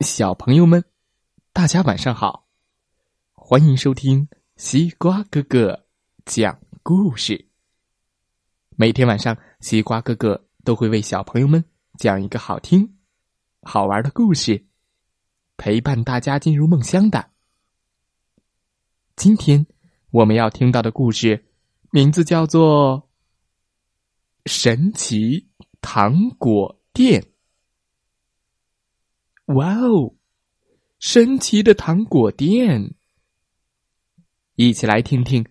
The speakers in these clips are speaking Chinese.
小朋友们，大家晚上好！欢迎收听西瓜哥哥讲故事。每天晚上，西瓜哥哥都会为小朋友们讲一个好听、好玩的故事，陪伴大家进入梦乡的。今天我们要听到的故事，名字叫做《神奇糖果店》。哇哦！神奇的糖果店，一起来听听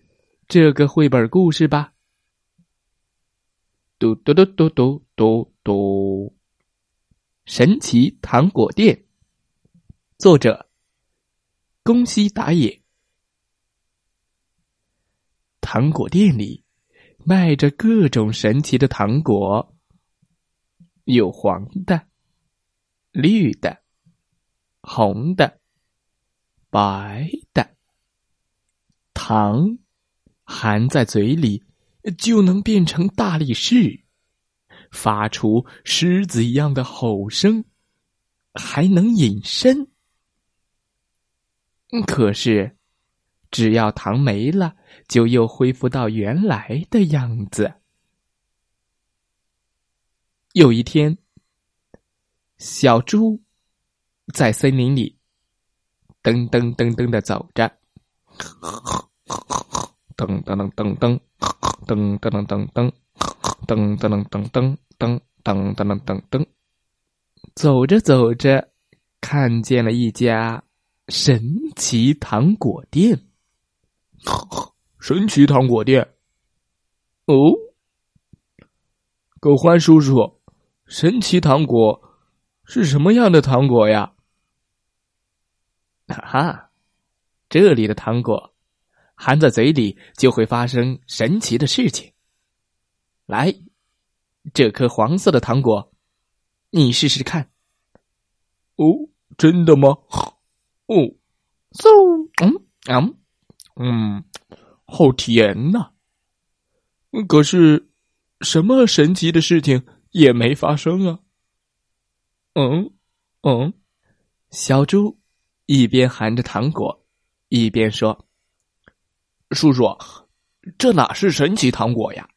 这个绘本故事吧。嘟嘟嘟嘟嘟嘟嘟，神奇糖果店，作者宫西达也。糖果店里卖着各种神奇的糖果，有黄的、绿的。红的、白的糖含在嘴里，就能变成大力士，发出狮子一样的吼声，还能隐身。可是，只要糖没了，就又恢复到原来的样子。有一天，小猪。在森林里，噔噔噔噔的走着，噔噔噔噔噔，噔噔噔噔噔，噔噔噔噔噔噔噔噔噔噔噔，走着走着，看见了一家神奇糖果店。神奇糖果店，哦，狗欢叔叔，神奇糖果是什么样的糖果呀？哈 哈，这里的糖果含在嘴里就会发生神奇的事情。来，这颗黄色的糖果，你试试看。哦，真的吗？哦，嗖，嗯嗯嗯，好甜呐！可是，什么神奇的事情也没发生啊。嗯嗯，小猪。一边含着糖果，一边说：“叔叔，这哪是神奇糖果呀？”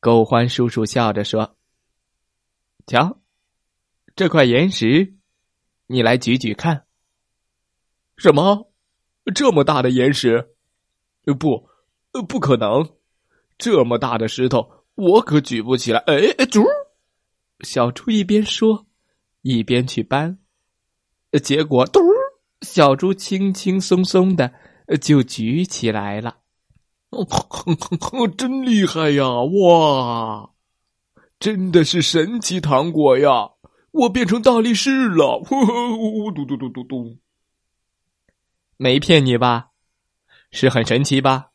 狗欢叔叔笑着说：“瞧，这块岩石，你来举举看。”“什么？这么大的岩石？不，不可能！这么大的石头，我可举不起来。”哎哎，猪！小猪一边说，一边去搬。结果，嘟，小猪轻轻松松的就举起来了。哦，真厉害呀！哇，真的是神奇糖果呀！我变成大力士了！嘟嘟嘟嘟嘟，没骗你吧？是很神奇吧？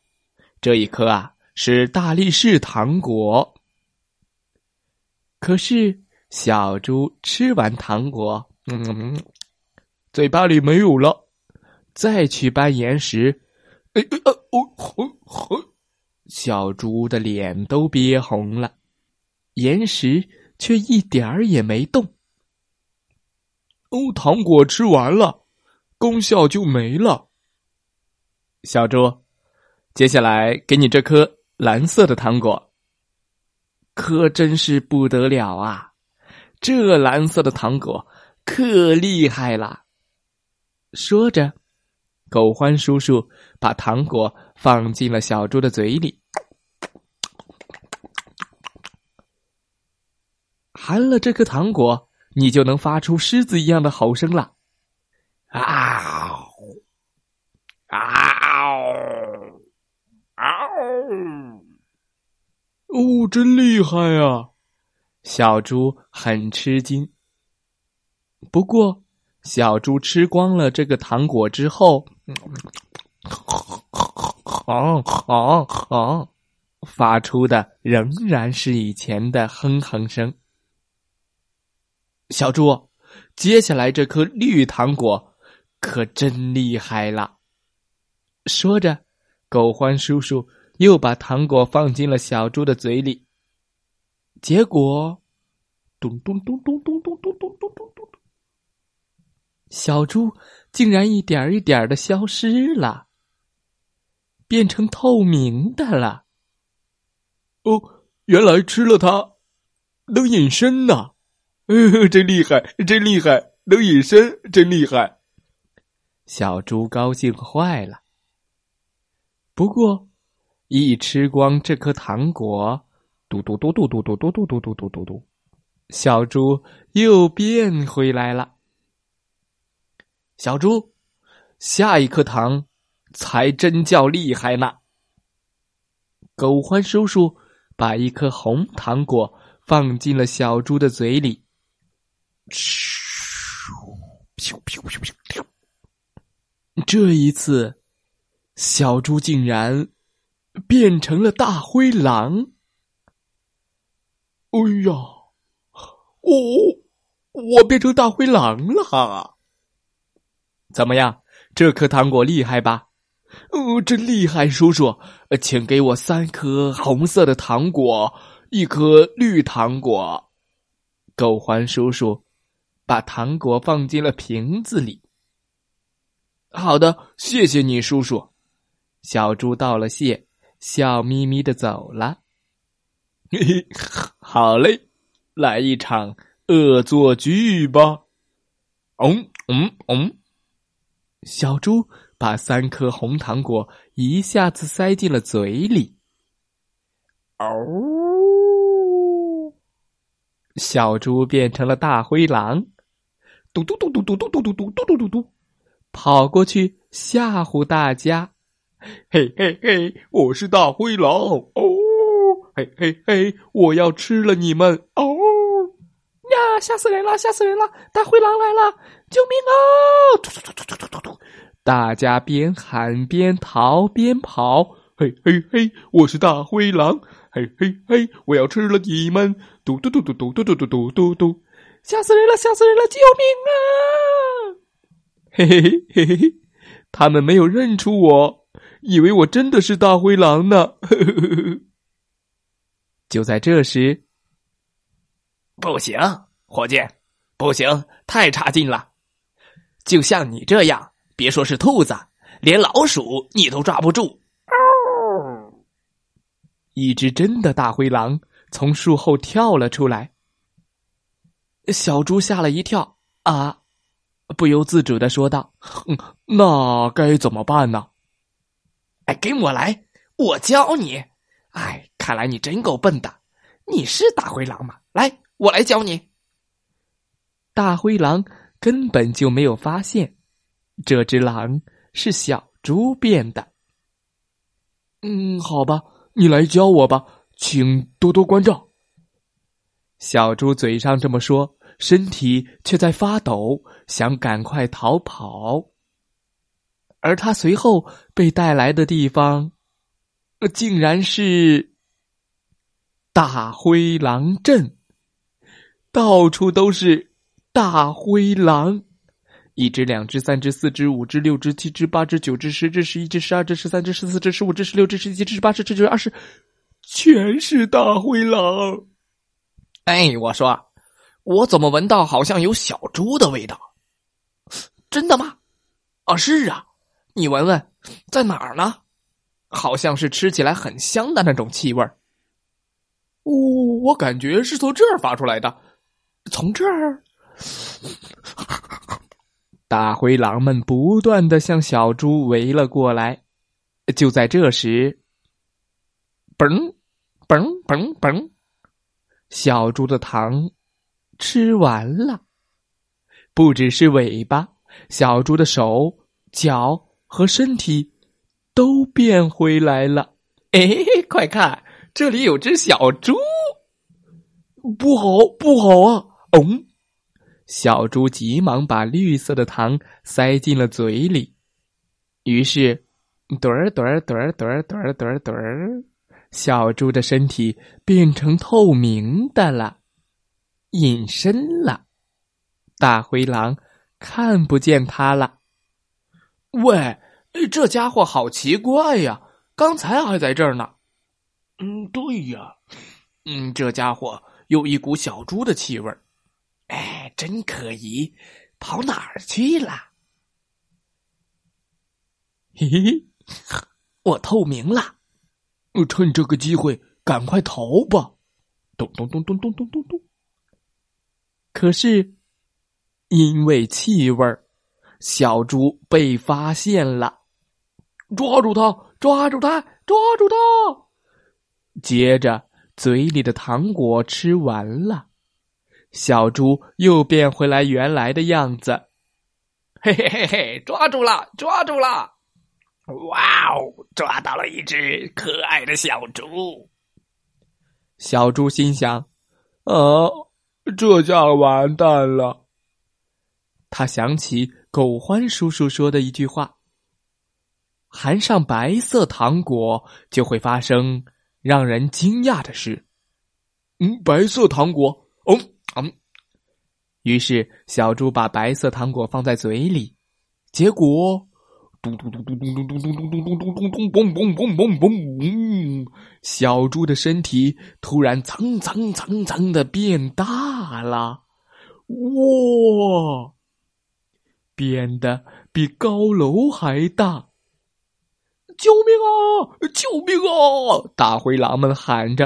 这一颗啊，是大力士糖果。可是小猪吃完糖果，嗯。嘴巴里没有了，再去搬岩石，哎哎啊哦吼吼！小猪的脸都憋红了，岩石却一点儿也没动。哦，糖果吃完了，功效就没了。小猪，接下来给你这颗蓝色的糖果，可真是不得了啊！这蓝色的糖果可厉害了。说着，狗欢叔叔把糖果放进了小猪的嘴里，含了这颗糖果，你就能发出狮子一样的吼声了！啊啊啊！哦，真厉害啊！小猪很吃惊，不过。小猪吃光了这个糖果之后，啊啊啊！发出的仍然是以前的哼哼声。小猪，接下来这颗绿糖果可真厉害了。说着，狗欢叔叔又把糖果放进了小猪的嘴里，结果，咚咚咚咚咚咚咚咚咚咚咚。小猪竟然一点一点的消失了，变成透明的了。哦，原来吃了它能隐身呐！真厉害，真厉害，能隐身，真厉害！小猪高兴坏了。不过，一吃光这颗糖果，嘟嘟嘟嘟嘟嘟嘟嘟嘟嘟嘟嘟，小猪又变回来了。小猪，下一颗糖才真叫厉害呢！狗欢叔叔把一颗红糖果放进了小猪的嘴里。咻这一次，小猪竟然变成了大灰狼！哎呀，我我变成大灰狼了！怎么样？这颗糖果厉害吧？哦，真厉害！叔叔，请给我三颗红色的糖果，一颗绿糖果。狗环叔叔把糖果放进了瓶子里。好的，谢谢你，叔叔。小猪道了谢，笑眯眯的走了。嘿嘿，好嘞，来一场恶作剧吧！嗯嗯嗯。小猪把三颗红糖果一下子塞进了嘴里。哦，小猪变成了大灰狼，嘟嘟嘟嘟嘟嘟嘟嘟嘟嘟嘟嘟，跑过去吓唬大家。嘿嘿嘿，我是大灰狼哦！嘿嘿嘿，我要吃了你们哦！呀，吓死人了，吓死人了！大灰狼来了，救命啊！突突突突突突突！大家边喊边逃边跑。嘿嘿嘿，我是大灰狼！嘿嘿嘿，我要吃了你们！嘟嘟嘟嘟嘟嘟嘟嘟嘟嘟！吓死人了，吓死人了！救命啊！嘿嘿嘿嘿嘿嘿，他们没有认出我，以为我真的是大灰狼呢。就在这时。不行，伙计，不行，太差劲了！就像你这样，别说是兔子，连老鼠你都抓不住。一只真的大灰狼从树后跳了出来，小猪吓了一跳，啊，不由自主的说道：“哼那该怎么办呢？”哎，跟我来，我教你。哎，看来你真够笨的，你是大灰狼吗？来。我来教你。大灰狼根本就没有发现，这只狼是小猪变的。嗯，好吧，你来教我吧，请多多关照。小猪嘴上这么说，身体却在发抖，想赶快逃跑。而他随后被带来的地方，竟然是大灰狼镇。到处都是大灰狼，一只、两只、三只、四只、五只、六只、七只、八只、九只、十只、十一只、十二只、十三只、十四只、十五只、十六只、十七只、十八只、十九、二十，全是大灰狼。哎，我说，我怎么闻到好像有小猪的味道？真的吗？啊，是啊，你闻闻，在哪儿呢？好像是吃起来很香的那种气味儿。哦，我感觉是从这儿发出来的。从这儿，大灰狼们不断的向小猪围了过来。就在这时，嘣嘣嘣嘣，小猪的糖吃完了，不只是尾巴，小猪的手、脚和身体都变回来了。哎，快看，这里有只小猪！不好，不好啊！哦，小猪急忙把绿色的糖塞进了嘴里，于是，墩儿墩儿墩儿墩儿墩儿墩儿墩儿，小猪的身体变成透明的了，隐身了。大灰狼看不见它了。喂，这家伙好奇怪呀！刚才还在这儿呢。嗯，对呀。嗯，这家伙有一股小猪的气味儿。哎，真可疑！跑哪儿去了？嘿嘿嘿，我透明了，趁这个机会赶快逃吧！咚咚咚咚咚咚咚咚。可是，因为气味小猪被发现了，抓住他！抓住他！抓住他！接着，嘴里的糖果吃完了，小猪又变回来原来的样子。嘿嘿嘿嘿，抓住了！抓住了！哇哦，抓到了一只可爱的小猪。小猪心想：“啊，这下完蛋了。”他想起狗欢叔叔说的一句话：“含上白色糖果，就会发生让人惊讶的事。”嗯，白色糖果，嗯嗯。于是小猪把白色糖果放在嘴里，结果。嘟嘟嘟嘟嘟嘟嘟嘟嘟嘟嘟嘟嘟嘣嘣嘣嘣嘣！小猪的身体突然蹭蹭蹭蹭的变大了，哇！变得比高楼还大！救命啊！救命啊！大灰狼们喊着：“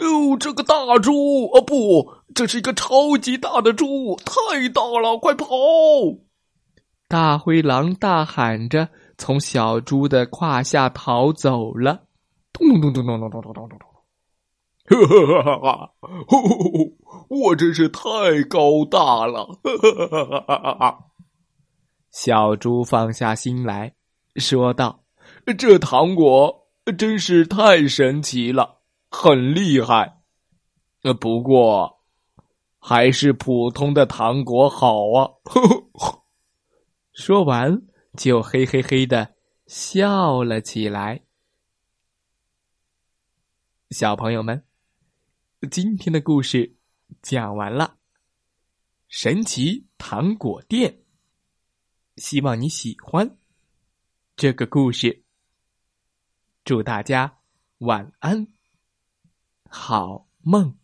哦，这个大猪啊，不，这是一个超级大的猪，太大了，快跑！”大灰狼大喊着，从小猪的胯下逃走了。咚咚咚咚咚咚咚咚咚咚！哈哈哈哈！我真是太高大了！哈哈哈哈！小猪放下心来说道：“这糖果真是太神奇了，很厉害。呃，不过还是普通的糖果好啊。”呵呵。说完，就嘿嘿嘿的笑了起来。小朋友们，今天的故事讲完了。神奇糖果店，希望你喜欢这个故事。祝大家晚安，好梦。